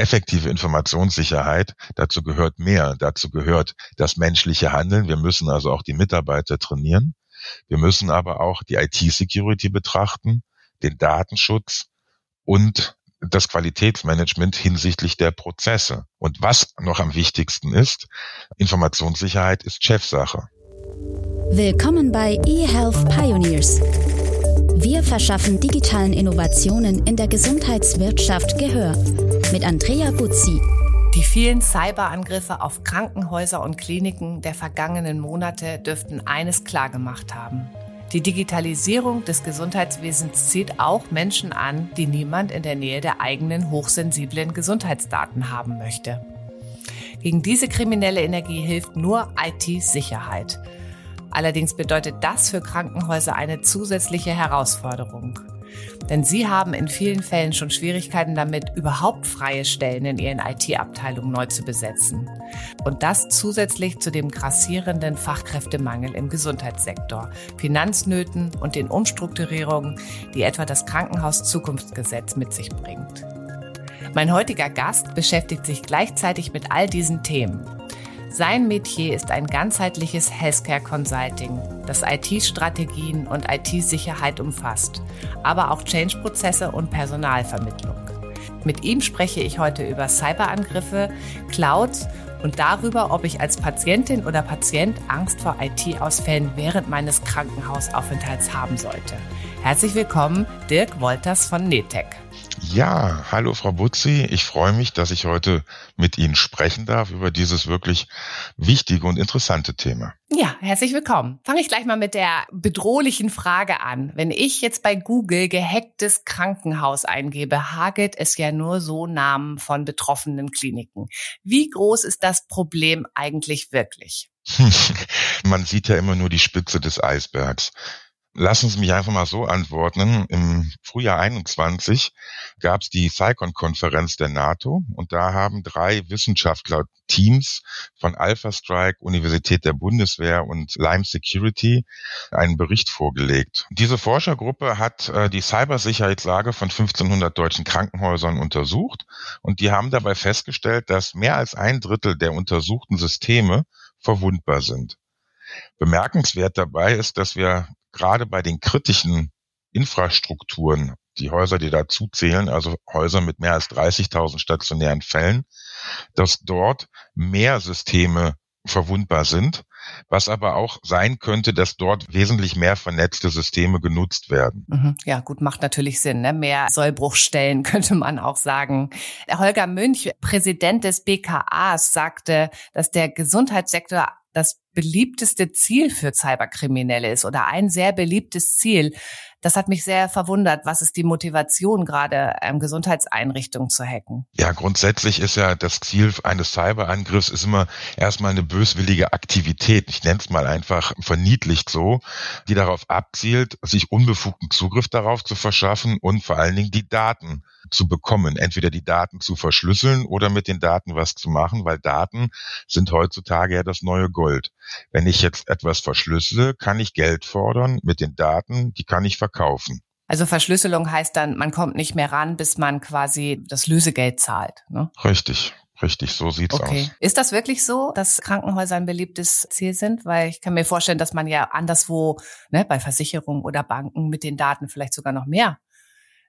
effektive Informationssicherheit, dazu gehört mehr. Dazu gehört das menschliche Handeln. Wir müssen also auch die Mitarbeiter trainieren. Wir müssen aber auch die IT-Security betrachten, den Datenschutz und das Qualitätsmanagement hinsichtlich der Prozesse. Und was noch am wichtigsten ist, Informationssicherheit ist Chefsache. Willkommen bei eHealth Pioneers. Wir verschaffen digitalen Innovationen in der Gesundheitswirtschaft Gehör mit Andrea Buzzi. Die vielen Cyberangriffe auf Krankenhäuser und Kliniken der vergangenen Monate dürften eines klargemacht haben. Die Digitalisierung des Gesundheitswesens zieht auch Menschen an, die niemand in der Nähe der eigenen hochsensiblen Gesundheitsdaten haben möchte. Gegen diese kriminelle Energie hilft nur IT-Sicherheit. Allerdings bedeutet das für Krankenhäuser eine zusätzliche Herausforderung. Denn sie haben in vielen Fällen schon Schwierigkeiten damit, überhaupt freie Stellen in ihren IT-Abteilungen neu zu besetzen. Und das zusätzlich zu dem grassierenden Fachkräftemangel im Gesundheitssektor, Finanznöten und den Umstrukturierungen, die etwa das Krankenhaus-Zukunftsgesetz mit sich bringt. Mein heutiger Gast beschäftigt sich gleichzeitig mit all diesen Themen sein Metier ist ein ganzheitliches Healthcare Consulting, das IT-Strategien und IT-Sicherheit umfasst, aber auch Change-Prozesse und Personalvermittlung. Mit ihm spreche ich heute über Cyberangriffe, Clouds und darüber, ob ich als Patientin oder Patient Angst vor IT-Ausfällen während meines Krankenhausaufenthalts haben sollte. Herzlich willkommen, Dirk Wolters von Netec. Ja, hallo Frau Butzi. Ich freue mich, dass ich heute mit Ihnen sprechen darf über dieses wirklich wichtige und interessante Thema. Ja, herzlich willkommen. Fange ich gleich mal mit der bedrohlichen Frage an. Wenn ich jetzt bei Google gehacktes Krankenhaus eingebe, hagelt es ja nur so Namen von betroffenen Kliniken. Wie groß ist das Problem eigentlich wirklich? Man sieht ja immer nur die Spitze des Eisbergs. Lassen Sie mich einfach mal so antworten. Im Frühjahr 21 gab es die CyCon-Konferenz der NATO und da haben drei Wissenschaftler-Teams von Alpha Strike, Universität der Bundeswehr und Lime Security einen Bericht vorgelegt. Diese Forschergruppe hat äh, die Cybersicherheitslage von 1500 deutschen Krankenhäusern untersucht und die haben dabei festgestellt, dass mehr als ein Drittel der untersuchten Systeme verwundbar sind. Bemerkenswert dabei ist, dass wir gerade bei den kritischen Infrastrukturen, die Häuser, die dazu zählen, also Häuser mit mehr als 30.000 stationären Fällen, dass dort mehr Systeme verwundbar sind, was aber auch sein könnte, dass dort wesentlich mehr vernetzte Systeme genutzt werden. Mhm. Ja, gut, macht natürlich Sinn. Ne? Mehr Sollbruchstellen könnte man auch sagen. Holger Münch, Präsident des BKAs, sagte, dass der Gesundheitssektor das beliebteste Ziel für Cyberkriminelle ist oder ein sehr beliebtes Ziel. Das hat mich sehr verwundert. Was ist die Motivation, gerade ähm, Gesundheitseinrichtungen zu hacken? Ja, grundsätzlich ist ja das Ziel eines Cyberangriffs ist immer erstmal eine böswillige Aktivität. Ich nenne es mal einfach verniedlicht so, die darauf abzielt, sich unbefugten Zugriff darauf zu verschaffen und vor allen Dingen die Daten zu bekommen, entweder die Daten zu verschlüsseln oder mit den Daten was zu machen, weil Daten sind heutzutage ja das neue Gold. Wenn ich jetzt etwas verschlüssele, kann ich Geld fordern mit den Daten, die kann ich verkaufen. Also Verschlüsselung heißt dann, man kommt nicht mehr ran, bis man quasi das Lösegeld zahlt. Ne? Richtig. Richtig, so sieht's okay. aus. Ist das wirklich so, dass Krankenhäuser ein beliebtes Ziel sind? Weil ich kann mir vorstellen, dass man ja anderswo, ne, bei Versicherungen oder Banken mit den Daten vielleicht sogar noch mehr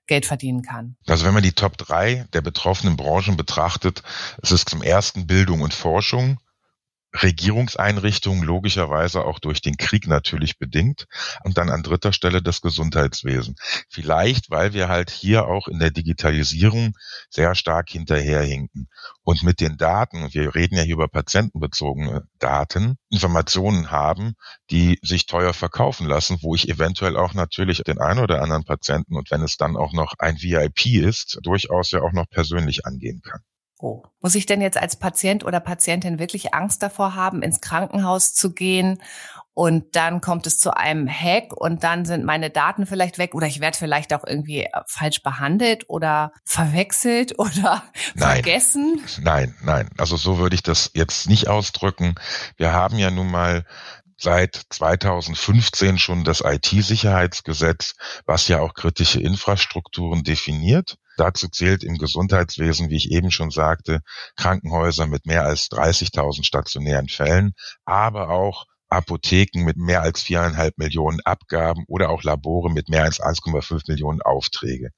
Geld verdienen kann. Also wenn man die Top 3 der betroffenen Branchen betrachtet, ist es zum ersten Bildung und Forschung, Regierungseinrichtungen logischerweise auch durch den Krieg natürlich bedingt und dann an dritter Stelle das Gesundheitswesen. Vielleicht, weil wir halt hier auch in der Digitalisierung sehr stark hinterherhinken und mit den Daten, wir reden ja hier über patientenbezogene Daten, Informationen haben, die sich teuer verkaufen lassen, wo ich eventuell auch natürlich den einen oder anderen Patienten und wenn es dann auch noch ein VIP ist, durchaus ja auch noch persönlich angehen kann. Oh. Muss ich denn jetzt als Patient oder Patientin wirklich Angst davor haben, ins Krankenhaus zu gehen und dann kommt es zu einem Hack und dann sind meine Daten vielleicht weg oder ich werde vielleicht auch irgendwie äh, falsch behandelt oder verwechselt oder nein, vergessen? Nein, nein. Also so würde ich das jetzt nicht ausdrücken. Wir haben ja nun mal seit 2015 schon das IT-Sicherheitsgesetz, was ja auch kritische Infrastrukturen definiert. Dazu zählt im Gesundheitswesen, wie ich eben schon sagte, Krankenhäuser mit mehr als 30.000 stationären Fällen, aber auch Apotheken mit mehr als viereinhalb Millionen Abgaben oder auch Labore mit mehr als 1,5 Millionen Aufträge.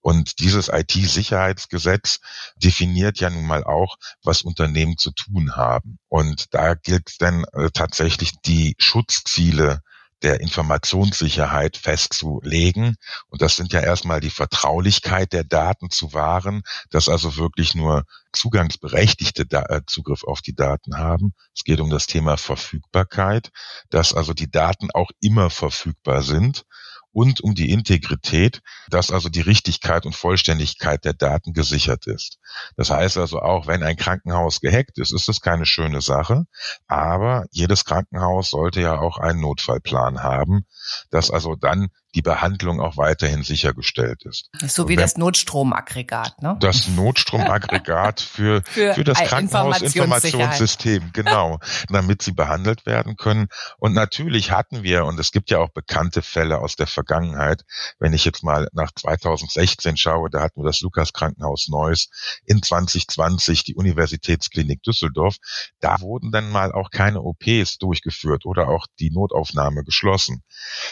Und dieses IT-Sicherheitsgesetz definiert ja nun mal auch, was Unternehmen zu tun haben. Und da gilt dann äh, tatsächlich die Schutzziele der Informationssicherheit festzulegen. Und das sind ja erstmal die Vertraulichkeit der Daten zu wahren, dass also wirklich nur Zugangsberechtigte äh, Zugriff auf die Daten haben. Es geht um das Thema Verfügbarkeit, dass also die Daten auch immer verfügbar sind und um die Integrität, dass also die Richtigkeit und Vollständigkeit der Daten gesichert ist. Das heißt also auch, wenn ein Krankenhaus gehackt ist, ist es keine schöne Sache, aber jedes Krankenhaus sollte ja auch einen Notfallplan haben, dass also dann die Behandlung auch weiterhin sichergestellt ist. So wie das Notstromaggregat, ne? Das Notstromaggregat für, für, für das Krankenhausinformationssystem, genau, damit sie behandelt werden können. Und natürlich hatten wir, und es gibt ja auch bekannte Fälle aus der Vergangenheit, wenn ich jetzt mal nach 2016 schaue, da hatten wir das Lukas Krankenhaus Neuss, in 2020 die Universitätsklinik Düsseldorf, da wurden dann mal auch keine OPs durchgeführt oder auch die Notaufnahme geschlossen.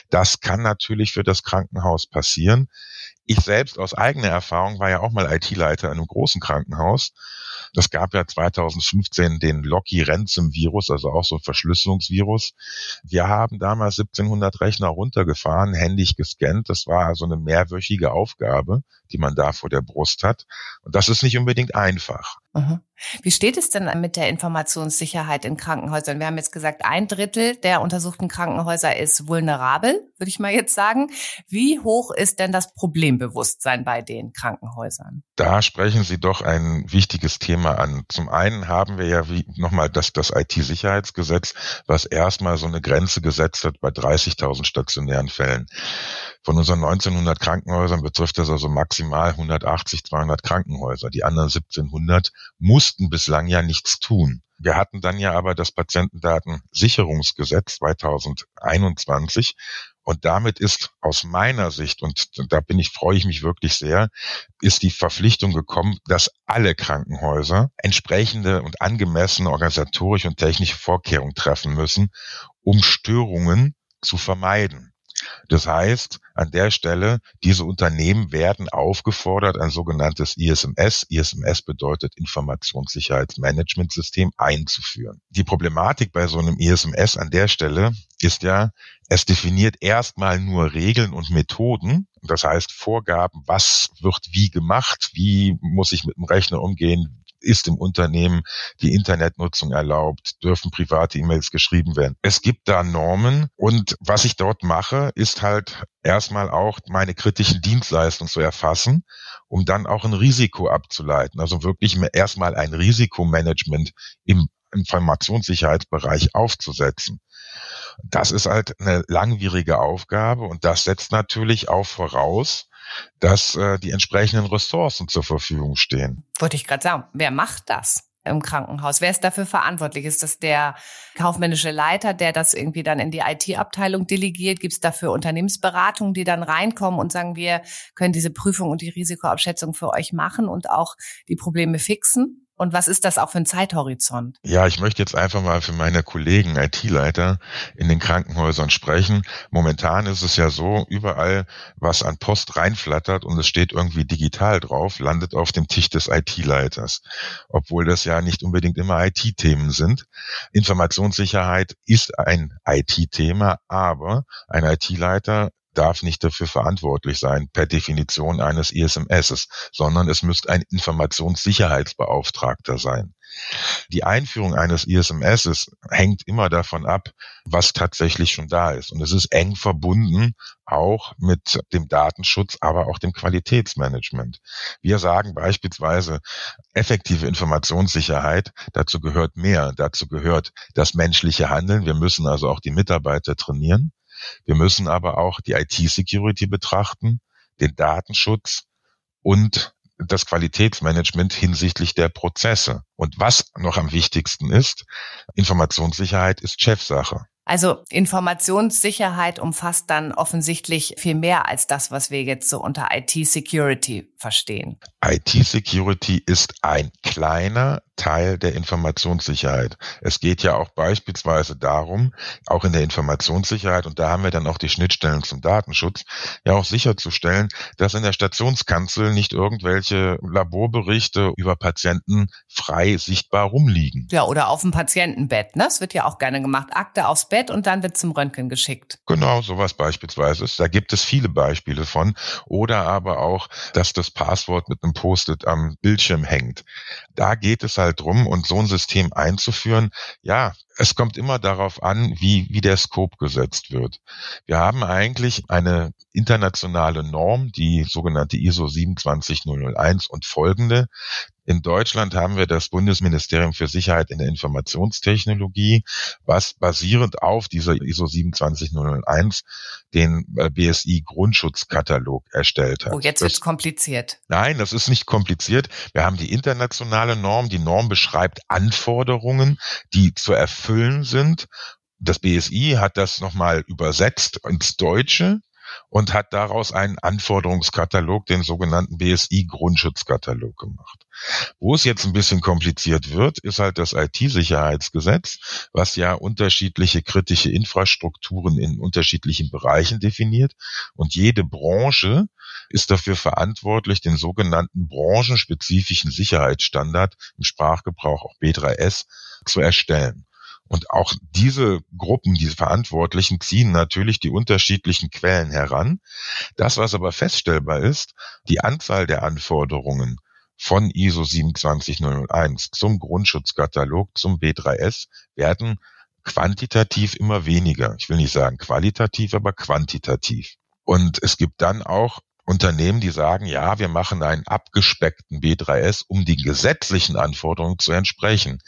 Das kann natürlich für das Krankenhaus passieren. Ich selbst aus eigener Erfahrung war ja auch mal IT-Leiter in einem großen Krankenhaus. Das gab ja 2015 den Locky Ransom Virus, also auch so ein Verschlüsselungsvirus. Wir haben damals 1700 Rechner runtergefahren, händig gescannt. Das war also eine mehrwöchige Aufgabe, die man da vor der Brust hat. Und das ist nicht unbedingt einfach. Mhm. Wie steht es denn mit der Informationssicherheit in Krankenhäusern? Wir haben jetzt gesagt, ein Drittel der untersuchten Krankenhäuser ist vulnerabel, würde ich mal jetzt sagen. Wie hoch ist denn das Problembewusstsein bei den Krankenhäusern? Da sprechen Sie doch ein wichtiges Thema an. Zum einen haben wir ja wie nochmal das, das IT-Sicherheitsgesetz, was erstmal so eine Grenze gesetzt hat bei 30.000 stationären Fällen. Von unseren 1900 Krankenhäusern betrifft das also maximal 180, 200 Krankenhäuser. Die anderen 1700 mussten bislang ja nichts tun. Wir hatten dann ja aber das Patientendatensicherungsgesetz 2021 und damit ist aus meiner Sicht, und da bin ich, freue ich mich wirklich sehr, ist die Verpflichtung gekommen, dass alle Krankenhäuser entsprechende und angemessene organisatorische und technische Vorkehrungen treffen müssen, um Störungen zu vermeiden. Das heißt, an der Stelle, diese Unternehmen werden aufgefordert, ein sogenanntes ISMS, ISMS bedeutet Informationssicherheitsmanagementsystem, einzuführen. Die Problematik bei so einem ISMS an der Stelle ist ja, es definiert erstmal nur Regeln und Methoden, das heißt Vorgaben, was wird wie gemacht, wie muss ich mit dem Rechner umgehen, ist im Unternehmen die Internetnutzung erlaubt, dürfen private E-Mails geschrieben werden. Es gibt da Normen und was ich dort mache, ist halt erstmal auch meine kritischen Dienstleistungen zu erfassen, um dann auch ein Risiko abzuleiten. Also wirklich erstmal ein Risikomanagement im Informationssicherheitsbereich aufzusetzen. Das ist halt eine langwierige Aufgabe und das setzt natürlich auch voraus, dass äh, die entsprechenden Ressourcen zur Verfügung stehen. Wollte ich gerade sagen, wer macht das? im Krankenhaus? Wer ist dafür verantwortlich? Ist das der kaufmännische Leiter, der das irgendwie dann in die IT-Abteilung delegiert? Gibt es dafür Unternehmensberatungen, die dann reinkommen und sagen, wir können diese Prüfung und die Risikoabschätzung für euch machen und auch die Probleme fixen? Und was ist das auch für ein Zeithorizont? Ja, ich möchte jetzt einfach mal für meine Kollegen IT-Leiter in den Krankenhäusern sprechen. Momentan ist es ja so, überall, was an Post reinflattert und es steht irgendwie digital drauf, landet auf dem Tisch des IT-Leiters. Obwohl das ja nicht unbedingt immer IT-Themen sind. Informationssicherheit ist ein IT-Thema, aber ein IT-Leiter darf nicht dafür verantwortlich sein, per Definition eines ISMSs, sondern es müsste ein Informationssicherheitsbeauftragter sein. Die Einführung eines ISMSs hängt immer davon ab, was tatsächlich schon da ist. Und es ist eng verbunden auch mit dem Datenschutz, aber auch dem Qualitätsmanagement. Wir sagen beispielsweise effektive Informationssicherheit, dazu gehört mehr, dazu gehört das menschliche Handeln. Wir müssen also auch die Mitarbeiter trainieren. Wir müssen aber auch die IT-Security betrachten, den Datenschutz und das Qualitätsmanagement hinsichtlich der Prozesse. Und was noch am wichtigsten ist, Informationssicherheit ist Chefsache. Also Informationssicherheit umfasst dann offensichtlich viel mehr als das, was wir jetzt so unter IT-Security verstehen. IT-Security ist ein kleiner Teil der Informationssicherheit. Es geht ja auch beispielsweise darum, auch in der Informationssicherheit, und da haben wir dann auch die Schnittstellen zum Datenschutz, ja auch sicherzustellen, dass in der Stationskanzel nicht irgendwelche Laborberichte über Patienten frei sichtbar rumliegen. Ja, oder auf dem Patientenbett. Ne? Das wird ja auch gerne gemacht. Akte aufs Bett und dann wird zum Röntgen geschickt. Genau, sowas beispielsweise. Da gibt es viele Beispiele von. Oder aber auch, dass das Passwort mit einem Post-it am Bildschirm hängt. Da geht es halt drum, und so ein System einzuführen, ja, es kommt immer darauf an, wie, wie der Scope gesetzt wird. Wir haben eigentlich eine internationale Norm, die sogenannte ISO 27001 und folgende. In Deutschland haben wir das Bundesministerium für Sicherheit in der Informationstechnologie, was basierend auf dieser ISO 27001 den äh, BSI Grundschutzkatalog erstellt hat. Oh, jetzt wird's kompliziert. Nein, das ist nicht kompliziert. Wir haben die internationale Norm. Die Norm beschreibt Anforderungen, die zu erfüllen sind. Das BSI hat das nochmal übersetzt ins Deutsche und hat daraus einen Anforderungskatalog, den sogenannten BSI-Grundschutzkatalog gemacht. Wo es jetzt ein bisschen kompliziert wird, ist halt das IT-Sicherheitsgesetz, was ja unterschiedliche kritische Infrastrukturen in unterschiedlichen Bereichen definiert. Und jede Branche ist dafür verantwortlich, den sogenannten branchenspezifischen Sicherheitsstandard im Sprachgebrauch auch B3S zu erstellen. Und auch diese Gruppen, diese Verantwortlichen ziehen natürlich die unterschiedlichen Quellen heran. Das, was aber feststellbar ist, die Anzahl der Anforderungen von ISO 27001 zum Grundschutzkatalog, zum B3S werden quantitativ immer weniger. Ich will nicht sagen qualitativ, aber quantitativ. Und es gibt dann auch Unternehmen, die sagen, ja, wir machen einen abgespeckten B3S, um den gesetzlichen Anforderungen zu entsprechen.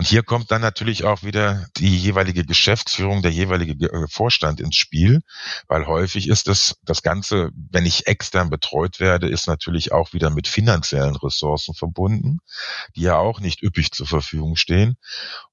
Und hier kommt dann natürlich auch wieder die jeweilige Geschäftsführung, der jeweilige äh, Vorstand ins Spiel, weil häufig ist das, das Ganze, wenn ich extern betreut werde, ist natürlich auch wieder mit finanziellen Ressourcen verbunden, die ja auch nicht üppig zur Verfügung stehen.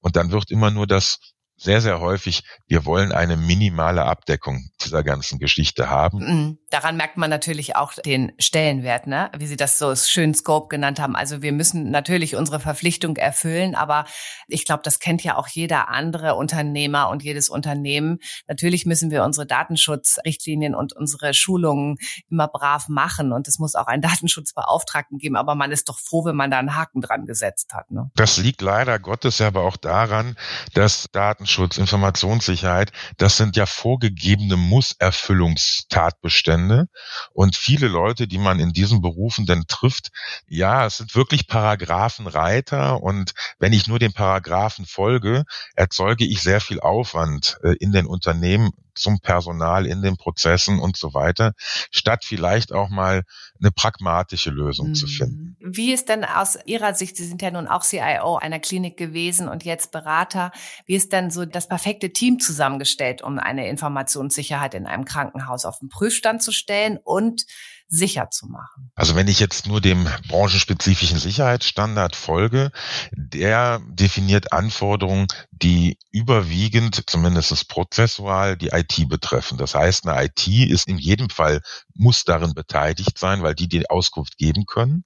Und dann wird immer nur das sehr, sehr häufig, wir wollen eine minimale Abdeckung dieser ganzen Geschichte haben. Mhm. Daran merkt man natürlich auch den Stellenwert, ne? wie Sie das so schön Scope genannt haben. Also wir müssen natürlich unsere Verpflichtung erfüllen, aber ich glaube, das kennt ja auch jeder andere Unternehmer und jedes Unternehmen. Natürlich müssen wir unsere Datenschutzrichtlinien und unsere Schulungen immer brav machen und es muss auch einen Datenschutzbeauftragten geben, aber man ist doch froh, wenn man da einen Haken dran gesetzt hat. Ne? Das liegt leider Gottes aber auch daran, dass Datenschutz, Informationssicherheit, das sind ja vorgegebene Musserfüllungstatbestände. Und viele Leute, die man in diesen Berufen dann trifft, ja, es sind wirklich Paragraphenreiter. Und wenn ich nur den Paragraphen folge, erzeuge ich sehr viel Aufwand äh, in den Unternehmen zum Personal in den Prozessen und so weiter, statt vielleicht auch mal eine pragmatische Lösung mhm. zu finden. Wie ist denn aus Ihrer Sicht, Sie sind ja nun auch CIO einer Klinik gewesen und jetzt Berater, wie ist denn so das perfekte Team zusammengestellt, um eine Informationssicherheit in einem Krankenhaus auf den Prüfstand zu stellen und sicher zu machen. Also wenn ich jetzt nur dem branchenspezifischen Sicherheitsstandard folge, der definiert Anforderungen, die überwiegend, zumindest prozessual, die IT betreffen. Das heißt, eine IT ist in jedem Fall, muss darin beteiligt sein, weil die die Auskunft geben können.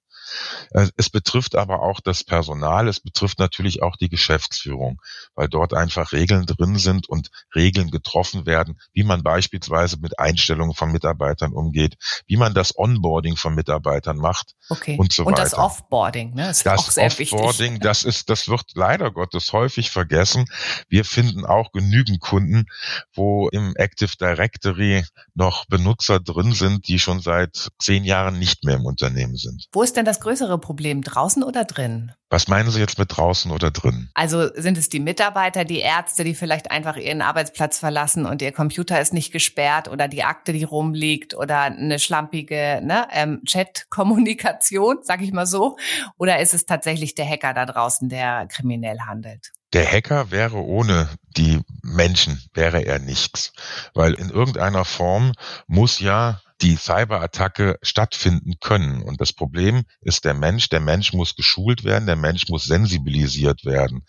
Äh, es betrifft aber auch das Personal, es betrifft natürlich auch die Geschäftsführung, weil dort einfach Regeln drin sind und Regeln getroffen werden, wie man beispielsweise mit Einstellungen von Mitarbeitern umgeht, wie man das Onboarding von Mitarbeitern macht okay. und so weiter. Und das Offboarding, ne? ist das auch sehr Offboarding, wichtig. das ist, das wird leider Gottes häufig vergessen. Wir finden auch genügend Kunden, wo im Active Directory noch Benutzer drin sind, die schon seit zehn Jahren nicht mehr im Unternehmen sind. Wo ist denn das größere Problem, draußen oder drin? Was meinen Sie jetzt mit draußen oder drin? Also sind es die Mitarbeiter, die Ärzte, die vielleicht einfach ihren Arbeitsplatz verlassen und ihr Computer ist nicht gesperrt oder die Akte, die rumliegt oder eine schlampige ne, ähm, Chat-Kommunikation, sag ich mal so? Oder ist es tatsächlich der Hacker da draußen, der kriminell handelt? Der Hacker wäre ohne die Menschen, wäre er nichts. Weil in irgendeiner Form muss ja die Cyberattacke stattfinden können. Und das Problem ist der Mensch. Der Mensch muss geschult werden, der Mensch muss sensibilisiert werden.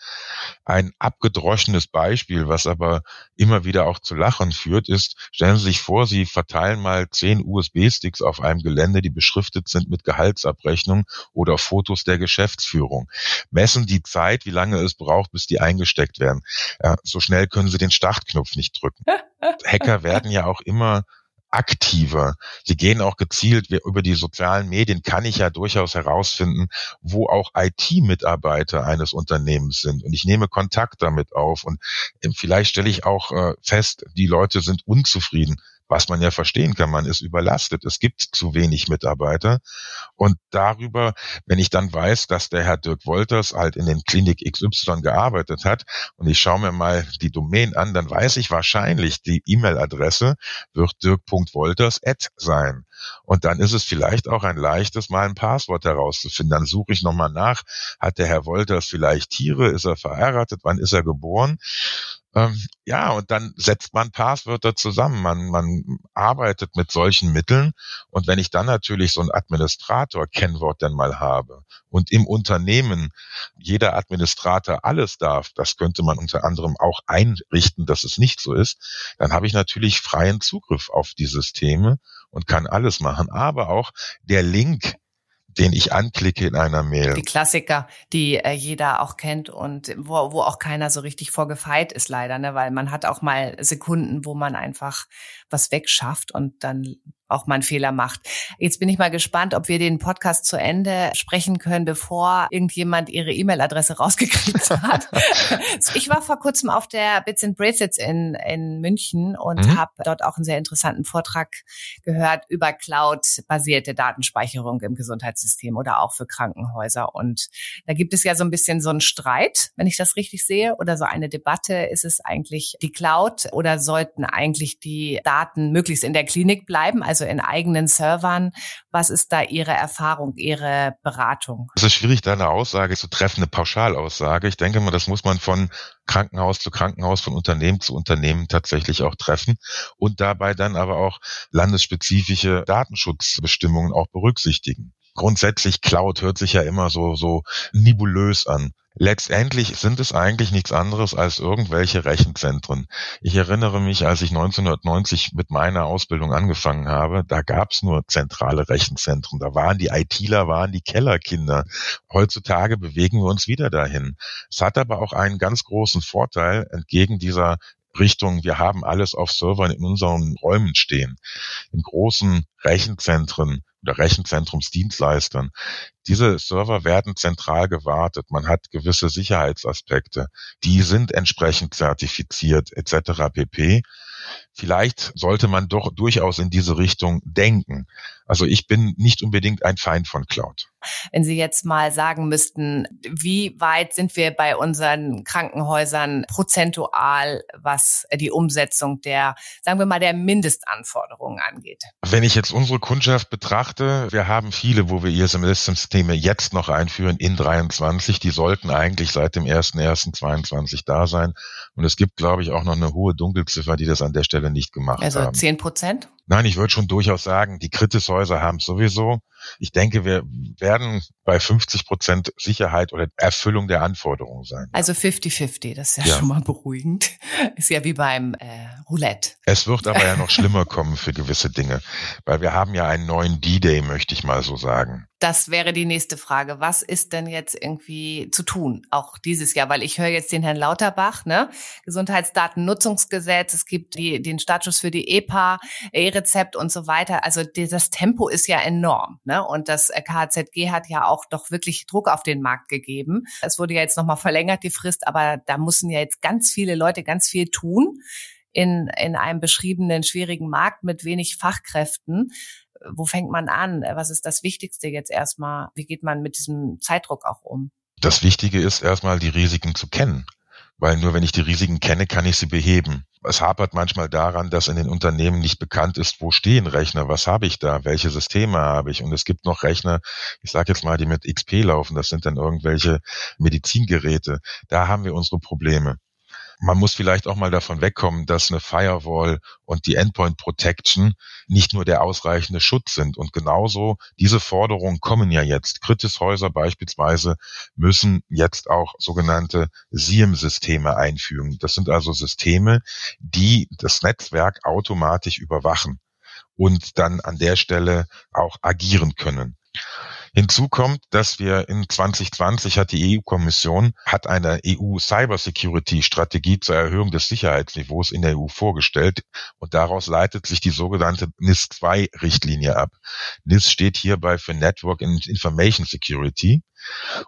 Ein abgedroschenes Beispiel, was aber immer wieder auch zu Lachen führt, ist, stellen Sie sich vor, Sie verteilen mal zehn USB-Sticks auf einem Gelände, die beschriftet sind mit Gehaltsabrechnung oder Fotos der Geschäftsführung. Messen die Zeit, wie lange es braucht, bis die eingesteckt werden. Ja, so schnell können Sie den Startknopf nicht drücken. Hacker werden ja auch immer aktiver. Sie gehen auch gezielt über die sozialen Medien, kann ich ja durchaus herausfinden, wo auch IT-Mitarbeiter eines Unternehmens sind. Und ich nehme Kontakt damit auf. Und ähm, vielleicht stelle ich auch äh, fest, die Leute sind unzufrieden was man ja verstehen kann, man ist überlastet. Es gibt zu wenig Mitarbeiter. Und darüber, wenn ich dann weiß, dass der Herr Dirk Wolters halt in den Klinik XY gearbeitet hat und ich schaue mir mal die Domain an, dann weiß ich wahrscheinlich, die E-Mail-Adresse wird dirk.wolters sein. Und dann ist es vielleicht auch ein leichtes, mal ein Passwort herauszufinden. Dann suche ich nochmal nach, hat der Herr Wolters vielleicht Tiere, ist er verheiratet, wann ist er geboren? Ähm, ja, und dann setzt man Passwörter zusammen. Man, man arbeitet mit solchen Mitteln. Und wenn ich dann natürlich so ein Administrator-Kennwort dann mal habe und im Unternehmen jeder Administrator alles darf, das könnte man unter anderem auch einrichten, dass es nicht so ist, dann habe ich natürlich freien Zugriff auf die Systeme und kann alles machen. Aber auch der Link den ich anklicke in einer Mail. Die Klassiker, die äh, jeder auch kennt und wo, wo auch keiner so richtig vorgefeit ist leider, ne? weil man hat auch mal Sekunden, wo man einfach was wegschafft und dann auch mal einen Fehler macht. Jetzt bin ich mal gespannt, ob wir den Podcast zu Ende sprechen können, bevor irgendjemand ihre E-Mail-Adresse rausgekriegt hat. ich war vor kurzem auf der Bits and Bracelets in, in München und mhm. habe dort auch einen sehr interessanten Vortrag gehört über Cloud-basierte Datenspeicherung im Gesundheitssystem oder auch für Krankenhäuser. Und da gibt es ja so ein bisschen so einen Streit, wenn ich das richtig sehe, oder so eine Debatte. Ist es eigentlich die Cloud oder sollten eigentlich die Daten möglichst in der Klinik bleiben? Also also in eigenen Servern. Was ist da Ihre Erfahrung, Ihre Beratung? Es ist schwierig, da eine Aussage zu treffen, eine Pauschalaussage. Ich denke mal, das muss man von Krankenhaus zu Krankenhaus, von Unternehmen zu Unternehmen tatsächlich auch treffen und dabei dann aber auch landesspezifische Datenschutzbestimmungen auch berücksichtigen. Grundsätzlich Cloud hört sich ja immer so, so nebulös an. Letztendlich sind es eigentlich nichts anderes als irgendwelche Rechenzentren. Ich erinnere mich, als ich 1990 mit meiner Ausbildung angefangen habe, da gab es nur zentrale Rechenzentren. Da waren die ITler, waren die Kellerkinder. Heutzutage bewegen wir uns wieder dahin. Es hat aber auch einen ganz großen Vorteil entgegen dieser Richtung, wir haben alles auf Servern in unseren Räumen stehen. In großen Rechenzentren oder Rechenzentrumsdienstleistern. Diese Server werden zentral gewartet. Man hat gewisse Sicherheitsaspekte. Die sind entsprechend zertifiziert etc. pp. Vielleicht sollte man doch durchaus in diese Richtung denken. Also ich bin nicht unbedingt ein Feind von Cloud. Wenn Sie jetzt mal sagen müssten, wie weit sind wir bei unseren Krankenhäusern prozentual, was die Umsetzung der, sagen wir mal, der Mindestanforderungen angeht? Wenn ich jetzt unsere Kundschaft betrachte, wir haben viele, wo wir ISMS-Systeme jetzt noch einführen in 23. Die sollten eigentlich seit dem 1.1.22 da sein. Und es gibt, glaube ich, auch noch eine hohe Dunkelziffer, die das an der Stelle nicht gemacht also haben. Also zehn Prozent? Nein, ich würde schon durchaus sagen, die Kritishäuser haben sowieso. Ich denke, wir werden bei 50 Prozent Sicherheit oder Erfüllung der Anforderungen sein. Also 50-50, das ist ja, ja, schon mal beruhigend. Ist ja wie beim äh, Roulette. Es wird aber ja noch schlimmer kommen für gewisse Dinge, weil wir haben ja einen neuen D-Day, möchte ich mal so sagen. Das wäre die nächste Frage. Was ist denn jetzt irgendwie zu tun, auch dieses Jahr? Weil ich höre jetzt den Herrn Lauterbach, ne? Gesundheitsdatennutzungsgesetz, es gibt die, den Status für die EPA, E-Rezept und so weiter. Also das Tempo ist ja enorm, ne? Und das KZG hat ja auch doch wirklich Druck auf den Markt gegeben. Es wurde ja jetzt nochmal verlängert, die Frist, aber da müssen ja jetzt ganz viele Leute ganz viel tun in, in einem beschriebenen schwierigen Markt mit wenig Fachkräften wo fängt man an? Was ist das Wichtigste jetzt erstmal? Wie geht man mit diesem Zeitdruck auch um? Das Wichtige ist erstmal die Risiken zu kennen. Weil nur wenn ich die Risiken kenne, kann ich sie beheben. Es hapert manchmal daran, dass in den Unternehmen nicht bekannt ist, wo stehen Rechner, was habe ich da, welche Systeme habe ich. Und es gibt noch Rechner, ich sage jetzt mal, die mit XP laufen, das sind dann irgendwelche Medizingeräte. Da haben wir unsere Probleme. Man muss vielleicht auch mal davon wegkommen, dass eine Firewall und die Endpoint Protection nicht nur der ausreichende Schutz sind. Und genauso diese Forderungen kommen ja jetzt. Kritishäuser beispielsweise müssen jetzt auch sogenannte SIEM-Systeme einfügen. Das sind also Systeme, die das Netzwerk automatisch überwachen und dann an der Stelle auch agieren können. Hinzu kommt, dass wir in 2020 hat die EU-Kommission hat eine EU Cybersecurity Strategie zur Erhöhung des Sicherheitsniveaus in der EU vorgestellt und daraus leitet sich die sogenannte NIS 2 Richtlinie ab. NIS steht hierbei für Network and Information Security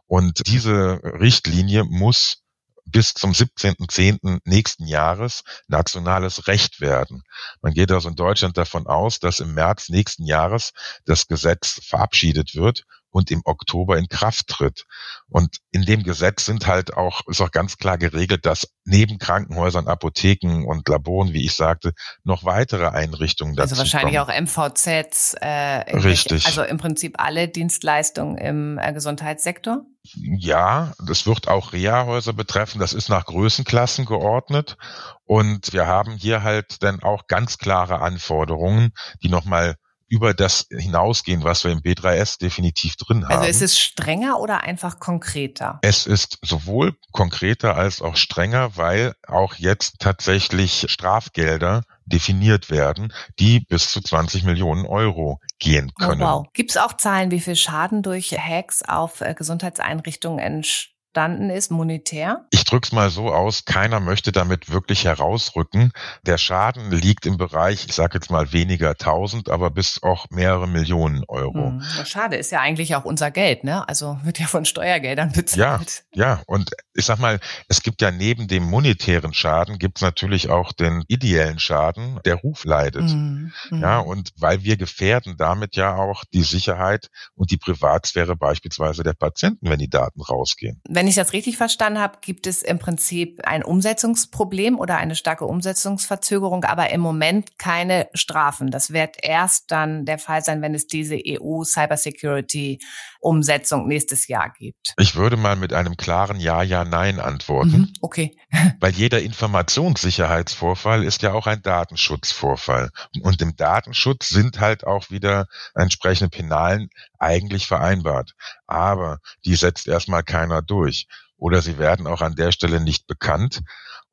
und diese Richtlinie muss bis zum 17.10. nächsten Jahres nationales Recht werden. Man geht also in Deutschland davon aus, dass im März nächsten Jahres das Gesetz verabschiedet wird und im Oktober in Kraft tritt. Und in dem Gesetz sind halt auch, ist auch ganz klar geregelt, dass neben Krankenhäusern, Apotheken und Laboren, wie ich sagte, noch weitere Einrichtungen dazu Also wahrscheinlich kommen. auch MVZs. Äh, Richtig. Also im Prinzip alle Dienstleistungen im äh, Gesundheitssektor? Ja, das wird auch Reha-Häuser betreffen. Das ist nach Größenklassen geordnet. Und wir haben hier halt dann auch ganz klare Anforderungen, die nochmal über das hinausgehen, was wir im B3S definitiv drin also haben. Also ist es strenger oder einfach konkreter? Es ist sowohl konkreter als auch strenger, weil auch jetzt tatsächlich Strafgelder definiert werden, die bis zu 20 Millionen Euro gehen oh, können. Oh, wow. Gibt es auch Zahlen, wie viel Schaden durch Hacks auf äh, Gesundheitseinrichtungen entsteht? Entstanden ist, monetär? Ich drück's mal so aus, keiner möchte damit wirklich herausrücken. Der Schaden liegt im Bereich, ich sage jetzt mal weniger tausend, aber bis auch mehrere Millionen Euro. Hm. schade, ist ja eigentlich auch unser Geld, ne? Also wird ja von Steuergeldern bezahlt. Ja, ja. Und ich sag mal, es gibt ja neben dem monetären Schaden gibt's natürlich auch den ideellen Schaden, der Ruf leidet. Hm. Hm. Ja, und weil wir gefährden damit ja auch die Sicherheit und die Privatsphäre beispielsweise der Patienten, wenn die Daten rausgehen. Wenn wenn ich das richtig verstanden habe, gibt es im Prinzip ein Umsetzungsproblem oder eine starke Umsetzungsverzögerung, aber im Moment keine Strafen. Das wird erst dann der Fall sein, wenn es diese EU Cybersecurity Umsetzung nächstes Jahr gibt. Ich würde mal mit einem klaren Ja, Ja, Nein antworten. Mhm, okay. Weil jeder Informationssicherheitsvorfall ist ja auch ein Datenschutzvorfall. Und im Datenschutz sind halt auch wieder entsprechende Penalen eigentlich vereinbart. Aber die setzt erstmal keiner durch. Oder sie werden auch an der Stelle nicht bekannt.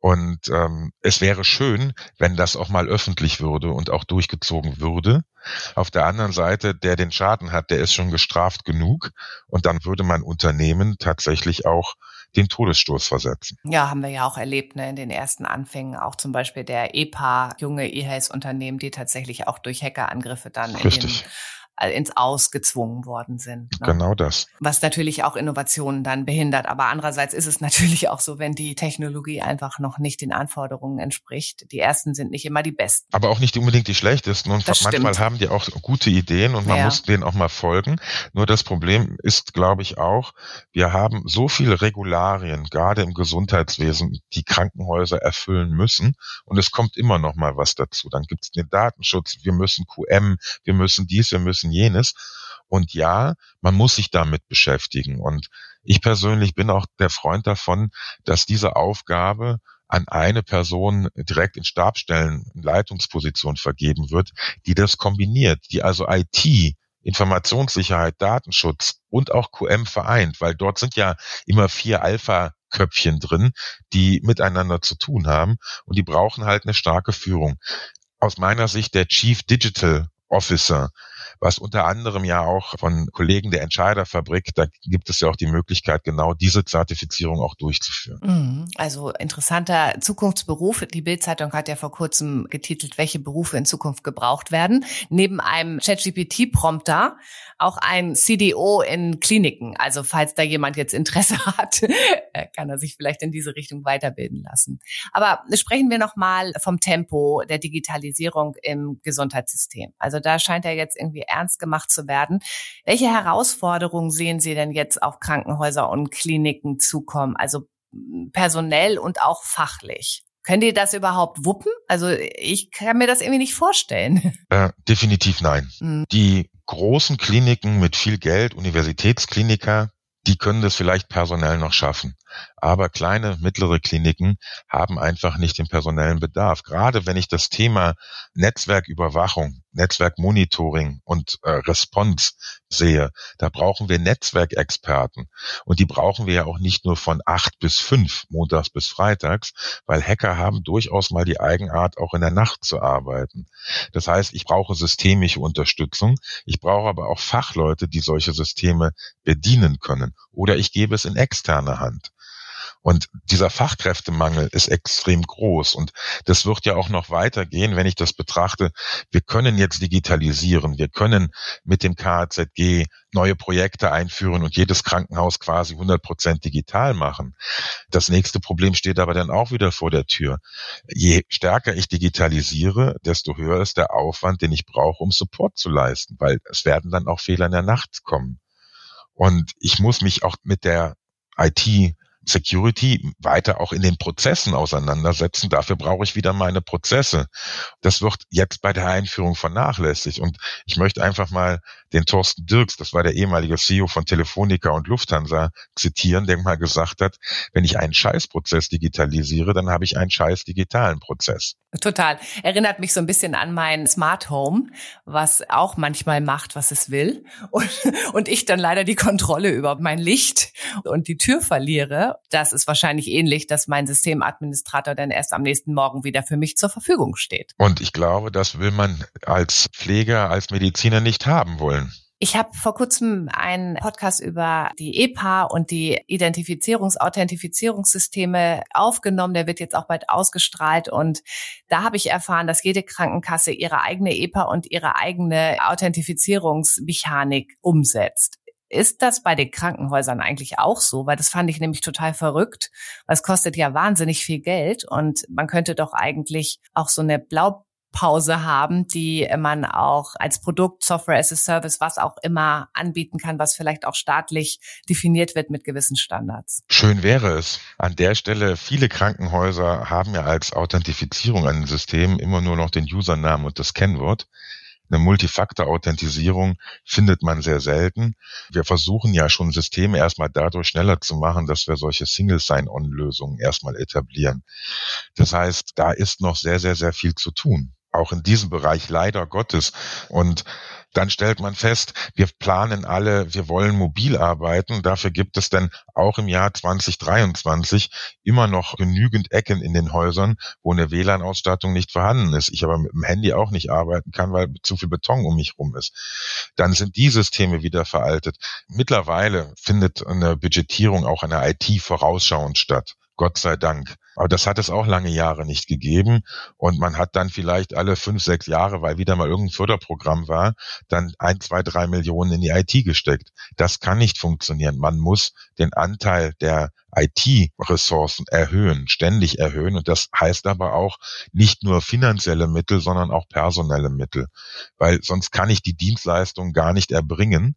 Und ähm, es wäre schön, wenn das auch mal öffentlich würde und auch durchgezogen würde. Auf der anderen Seite, der den Schaden hat, der ist schon gestraft genug. Und dann würde man Unternehmen tatsächlich auch den Todesstoß versetzen. Ja, haben wir ja auch erlebt ne, in den ersten Anfängen. Auch zum Beispiel der EPA, junge E-Health-Unternehmen, die tatsächlich auch durch Hackerangriffe dann Richtig. in den ins Aus gezwungen worden sind. Ne? Genau das. Was natürlich auch Innovationen dann behindert. Aber andererseits ist es natürlich auch so, wenn die Technologie einfach noch nicht den Anforderungen entspricht. Die ersten sind nicht immer die besten. Aber auch nicht unbedingt die schlechtesten. Und das manchmal stimmt. haben die auch gute Ideen und man ja. muss denen auch mal folgen. Nur das Problem ist, glaube ich, auch, wir haben so viele Regularien, gerade im Gesundheitswesen, die Krankenhäuser erfüllen müssen. Und es kommt immer noch mal was dazu. Dann gibt es den Datenschutz, wir müssen QM, wir müssen dies, wir müssen jenes. Und ja, man muss sich damit beschäftigen. Und ich persönlich bin auch der Freund davon, dass diese Aufgabe an eine Person direkt in Stabstellen, in Leitungsposition vergeben wird, die das kombiniert, die also IT, Informationssicherheit, Datenschutz und auch QM vereint, weil dort sind ja immer vier Alpha Köpfchen drin, die miteinander zu tun haben und die brauchen halt eine starke Führung. Aus meiner Sicht der Chief Digital Officer was unter anderem ja auch von Kollegen der Entscheiderfabrik, da gibt es ja auch die Möglichkeit, genau diese Zertifizierung auch durchzuführen. Mhm. Also interessanter Zukunftsberuf. Die Bildzeitung hat ja vor kurzem getitelt, welche Berufe in Zukunft gebraucht werden. Neben einem ChatGPT-Prompter auch ein CDO in Kliniken. Also falls da jemand jetzt Interesse hat, kann er sich vielleicht in diese Richtung weiterbilden lassen. Aber sprechen wir noch mal vom Tempo der Digitalisierung im Gesundheitssystem. Also da scheint er jetzt irgendwie ernst gemacht zu werden. Welche Herausforderungen sehen Sie denn jetzt auf Krankenhäuser und Kliniken zukommen? Also personell und auch fachlich? Könnt ihr das überhaupt wuppen? Also ich kann mir das irgendwie nicht vorstellen. Äh, definitiv nein. Mhm. Die großen Kliniken mit viel Geld, Universitätskliniker, die können das vielleicht personell noch schaffen. Aber kleine, mittlere Kliniken haben einfach nicht den personellen Bedarf. Gerade wenn ich das Thema Netzwerküberwachung, Netzwerkmonitoring und äh, Response sehe, da brauchen wir Netzwerkexperten. Und die brauchen wir ja auch nicht nur von acht bis fünf, montags bis freitags, weil Hacker haben durchaus mal die Eigenart, auch in der Nacht zu arbeiten. Das heißt, ich brauche systemische Unterstützung. Ich brauche aber auch Fachleute, die solche Systeme bedienen können. Oder ich gebe es in externe Hand. Und dieser Fachkräftemangel ist extrem groß. Und das wird ja auch noch weitergehen, wenn ich das betrachte. Wir können jetzt digitalisieren. Wir können mit dem KZG neue Projekte einführen und jedes Krankenhaus quasi 100 Prozent digital machen. Das nächste Problem steht aber dann auch wieder vor der Tür. Je stärker ich digitalisiere, desto höher ist der Aufwand, den ich brauche, um Support zu leisten, weil es werden dann auch Fehler in der Nacht kommen. Und ich muss mich auch mit der IT Security weiter auch in den Prozessen auseinandersetzen. Dafür brauche ich wieder meine Prozesse. Das wird jetzt bei der Einführung vernachlässigt. Und ich möchte einfach mal den Thorsten Dirks, das war der ehemalige CEO von Telefonica und Lufthansa, zitieren, der mal gesagt hat, wenn ich einen Scheißprozess digitalisiere, dann habe ich einen scheiß digitalen Prozess. Total. Erinnert mich so ein bisschen an mein Smart Home, was auch manchmal macht, was es will. Und, und ich dann leider die Kontrolle über mein Licht und die Tür verliere. Das ist wahrscheinlich ähnlich, dass mein Systemadministrator dann erst am nächsten Morgen wieder für mich zur Verfügung steht. Und ich glaube, das will man als Pfleger, als Mediziner nicht haben wollen. Ich habe vor kurzem einen Podcast über die EPA und die Identifizierungs-, Authentifizierungssysteme aufgenommen. Der wird jetzt auch bald ausgestrahlt. Und da habe ich erfahren, dass jede Krankenkasse ihre eigene EPA und ihre eigene Authentifizierungsmechanik umsetzt. Ist das bei den Krankenhäusern eigentlich auch so? Weil das fand ich nämlich total verrückt. Weil es kostet ja wahnsinnig viel Geld und man könnte doch eigentlich auch so eine Blau Pause haben, die man auch als Produkt, Software as a Service, was auch immer anbieten kann, was vielleicht auch staatlich definiert wird mit gewissen Standards. Schön wäre es. An der Stelle, viele Krankenhäuser haben ja als Authentifizierung an den Systemen immer nur noch den Usernamen und das Kennwort. Eine Multifaktor-Authentisierung findet man sehr selten. Wir versuchen ja schon Systeme erstmal dadurch schneller zu machen, dass wir solche Single-Sign-On-Lösungen erstmal etablieren. Das heißt, da ist noch sehr, sehr, sehr viel zu tun auch in diesem Bereich leider Gottes. Und dann stellt man fest, wir planen alle, wir wollen mobil arbeiten. Dafür gibt es dann auch im Jahr 2023 immer noch genügend Ecken in den Häusern, wo eine WLAN-Ausstattung nicht vorhanden ist. Ich aber mit dem Handy auch nicht arbeiten kann, weil zu viel Beton um mich rum ist. Dann sind die Systeme wieder veraltet. Mittlerweile findet eine Budgetierung auch einer IT vorausschauend statt. Gott sei Dank. Aber das hat es auch lange Jahre nicht gegeben. Und man hat dann vielleicht alle fünf, sechs Jahre, weil wieder mal irgendein Förderprogramm war, dann ein, zwei, drei Millionen in die IT gesteckt. Das kann nicht funktionieren. Man muss den Anteil der IT-Ressourcen erhöhen, ständig erhöhen. Und das heißt aber auch nicht nur finanzielle Mittel, sondern auch personelle Mittel. Weil sonst kann ich die Dienstleistung gar nicht erbringen.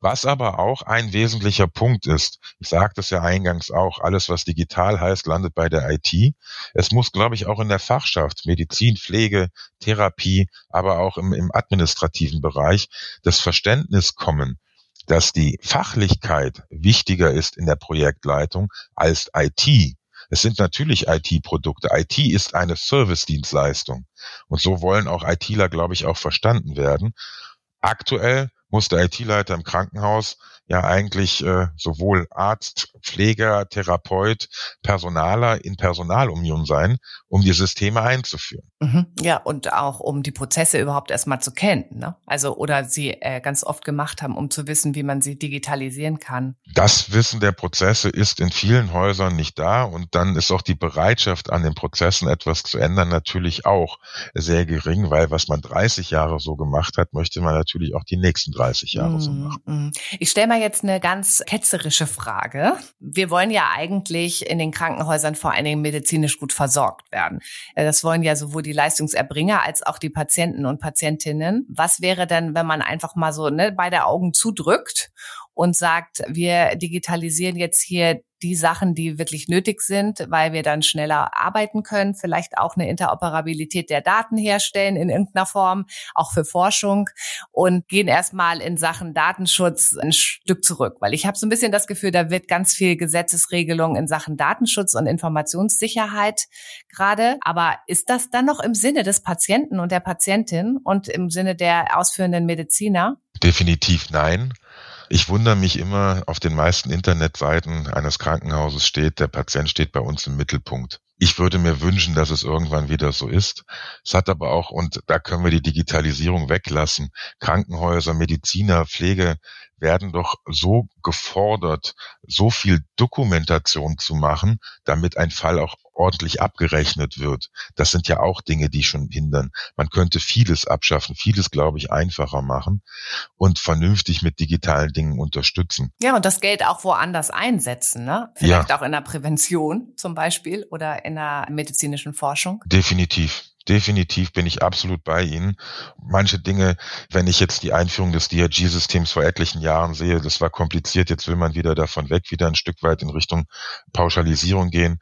Was aber auch ein wesentlicher Punkt ist, ich sagte es ja eingangs auch, alles was digital heißt, landet bei der IT. Es muss, glaube ich, auch in der Fachschaft, Medizin, Pflege, Therapie, aber auch im, im administrativen Bereich das Verständnis kommen, dass die Fachlichkeit wichtiger ist in der Projektleitung als IT. Es sind natürlich IT-Produkte. IT ist eine Service-Dienstleistung. Und so wollen auch ITler, glaube ich, auch verstanden werden. Aktuell muss der IT-Leiter im Krankenhaus ja eigentlich äh, sowohl Arzt, Pfleger, Therapeut, Personaler in Personalunion sein, um die Systeme einzuführen. Mhm. Ja, und auch um die Prozesse überhaupt erstmal zu kennen. Ne? Also oder sie äh, ganz oft gemacht haben, um zu wissen, wie man sie digitalisieren kann. Das Wissen der Prozesse ist in vielen Häusern nicht da und dann ist auch die Bereitschaft an den Prozessen etwas zu ändern natürlich auch sehr gering, weil was man 30 Jahre so gemacht hat, möchte man natürlich auch die nächsten 30 Jahre mhm. so machen. Mhm. Ich stelle mal jetzt eine ganz ketzerische Frage. Wir wollen ja eigentlich in den Krankenhäusern vor allen Dingen medizinisch gut versorgt werden. Äh, das wollen ja sowohl die Leistungserbringer als auch die Patienten und Patientinnen. Was wäre denn, wenn man einfach mal so ne, beide Augen zudrückt und sagt, wir digitalisieren jetzt hier die Sachen, die wirklich nötig sind, weil wir dann schneller arbeiten können, vielleicht auch eine Interoperabilität der Daten herstellen in irgendeiner Form, auch für Forschung und gehen erstmal in Sachen Datenschutz ein Stück zurück, weil ich habe so ein bisschen das Gefühl, da wird ganz viel Gesetzesregelung in Sachen Datenschutz und Informationssicherheit gerade, aber ist das dann noch im Sinne des Patienten und der Patientin und im Sinne der ausführenden Mediziner? Definitiv nein. Ich wundere mich immer, auf den meisten Internetseiten eines Krankenhauses steht, der Patient steht bei uns im Mittelpunkt. Ich würde mir wünschen, dass es irgendwann wieder so ist. Es hat aber auch, und da können wir die Digitalisierung weglassen, Krankenhäuser, Mediziner, Pflege werden doch so gefordert, so viel Dokumentation zu machen, damit ein Fall auch ordentlich abgerechnet wird. Das sind ja auch Dinge, die schon hindern. Man könnte vieles abschaffen, vieles, glaube ich, einfacher machen und vernünftig mit digitalen Dingen unterstützen. Ja, und das Geld auch woanders einsetzen, ne? Vielleicht ja. auch in der Prävention zum Beispiel oder in der medizinischen Forschung. Definitiv. Definitiv bin ich absolut bei Ihnen. Manche Dinge, wenn ich jetzt die Einführung des DRG-Systems vor etlichen Jahren sehe, das war kompliziert, jetzt will man wieder davon weg, wieder ein Stück weit in Richtung Pauschalisierung gehen.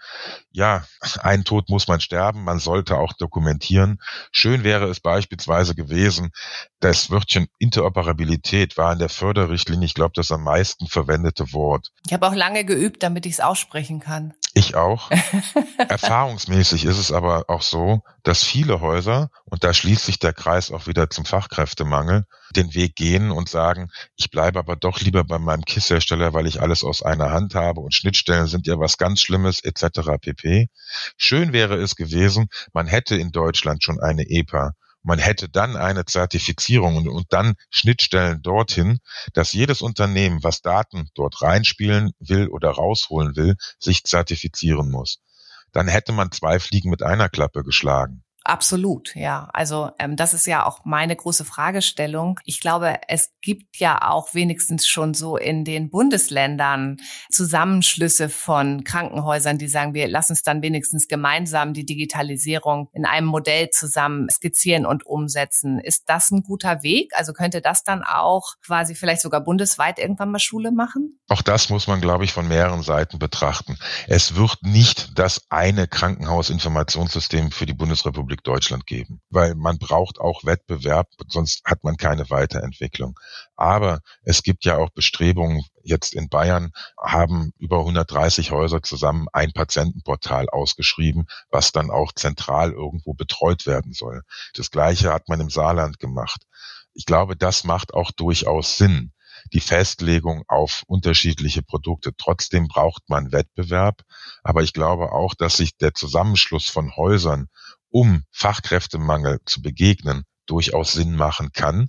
Ja, ein Tod muss man sterben, man sollte auch dokumentieren. Schön wäre es beispielsweise gewesen, das Wörtchen Interoperabilität war in der Förderrichtlinie, ich glaube, das am meisten verwendete Wort. Ich habe auch lange geübt, damit ich es aussprechen kann. Ich auch. Erfahrungsmäßig ist es aber auch so, dass viele Häuser, und da schließt sich der Kreis auch wieder zum Fachkräftemangel, den Weg gehen und sagen, ich bleibe aber doch lieber bei meinem KISS-Hersteller, weil ich alles aus einer Hand habe und Schnittstellen sind ja was ganz Schlimmes etc. pp. Schön wäre es gewesen, man hätte in Deutschland schon eine EPA man hätte dann eine Zertifizierung und, und, dann Schnittstellen dorthin, dass jedes Unternehmen, was Daten dort reinspielen will oder rausholen will, sich zertifizieren muss. Dann hätte man zwei Fliegen mit einer Klappe geschlagen. Absolut, ja. Also ähm, das ist ja auch meine große Fragestellung. Ich glaube, es gibt ja auch wenigstens schon so in den Bundesländern Zusammenschlüsse von Krankenhäusern, die sagen, wir lassen uns dann wenigstens gemeinsam die Digitalisierung in einem Modell zusammen skizzieren und umsetzen. Ist das ein guter Weg? Also könnte das dann auch quasi vielleicht sogar bundesweit irgendwann mal Schule machen? Auch das muss man, glaube ich, von mehreren Seiten betrachten. Es wird nicht das eine Krankenhausinformationssystem für die Bundesrepublik Republik Deutschland geben, weil man braucht auch Wettbewerb, sonst hat man keine Weiterentwicklung. Aber es gibt ja auch Bestrebungen, jetzt in Bayern haben über 130 Häuser zusammen ein Patientenportal ausgeschrieben, was dann auch zentral irgendwo betreut werden soll. Das Gleiche hat man im Saarland gemacht. Ich glaube, das macht auch durchaus Sinn die Festlegung auf unterschiedliche Produkte. Trotzdem braucht man Wettbewerb, aber ich glaube auch, dass sich der Zusammenschluss von Häusern um Fachkräftemangel zu begegnen, durchaus Sinn machen kann.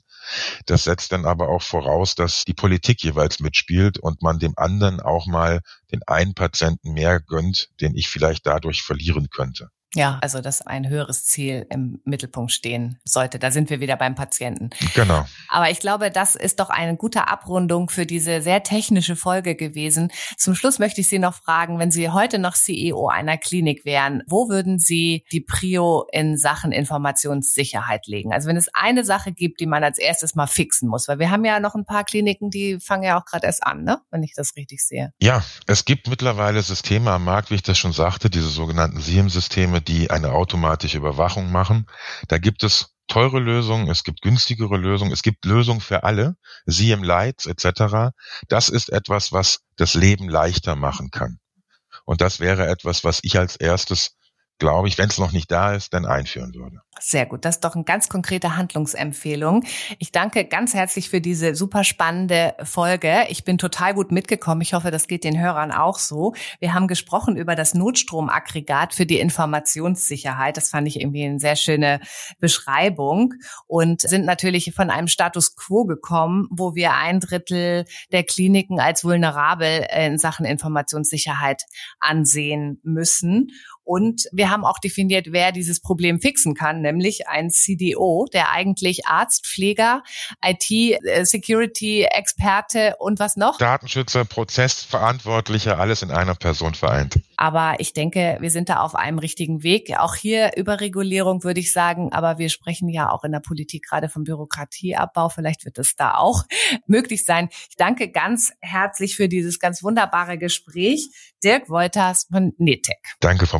Das setzt dann aber auch voraus, dass die Politik jeweils mitspielt und man dem anderen auch mal den einen Patienten mehr gönnt, den ich vielleicht dadurch verlieren könnte. Ja, also dass ein höheres Ziel im Mittelpunkt stehen sollte. Da sind wir wieder beim Patienten. Genau. Aber ich glaube, das ist doch eine gute Abrundung für diese sehr technische Folge gewesen. Zum Schluss möchte ich Sie noch fragen, wenn Sie heute noch CEO einer Klinik wären, wo würden Sie die Prio in Sachen Informationssicherheit legen? Also wenn es eine Sache gibt, die man als erstes mal fixen muss, weil wir haben ja noch ein paar Kliniken, die fangen ja auch gerade erst an, ne? wenn ich das richtig sehe. Ja, es gibt mittlerweile Systeme am Markt, wie ich das schon sagte, diese sogenannten SIEM-Systeme, die eine automatische Überwachung machen. Da gibt es teure Lösungen, es gibt günstigere Lösungen, es gibt Lösungen für alle, CM Lights etc. Das ist etwas, was das Leben leichter machen kann. Und das wäre etwas, was ich als erstes glaube ich, wenn es noch nicht da ist, dann einführen würde. Sehr gut, das ist doch eine ganz konkrete Handlungsempfehlung. Ich danke ganz herzlich für diese super spannende Folge. Ich bin total gut mitgekommen. Ich hoffe, das geht den Hörern auch so. Wir haben gesprochen über das Notstromaggregat für die Informationssicherheit. Das fand ich irgendwie eine sehr schöne Beschreibung und sind natürlich von einem Status quo gekommen, wo wir ein Drittel der Kliniken als vulnerabel in Sachen Informationssicherheit ansehen müssen. Und wir haben auch definiert, wer dieses Problem fixen kann, nämlich ein CDO, der eigentlich Arzt, Pfleger, IT-Security-Experte und was noch? Datenschützer, Prozessverantwortlicher, alles in einer Person vereint. Aber ich denke, wir sind da auf einem richtigen Weg. Auch hier Überregulierung würde ich sagen, aber wir sprechen ja auch in der Politik gerade vom Bürokratieabbau. Vielleicht wird es da auch möglich sein. Ich danke ganz herzlich für dieses ganz wunderbare Gespräch. Dirk Wolters von Netec. Danke, Frau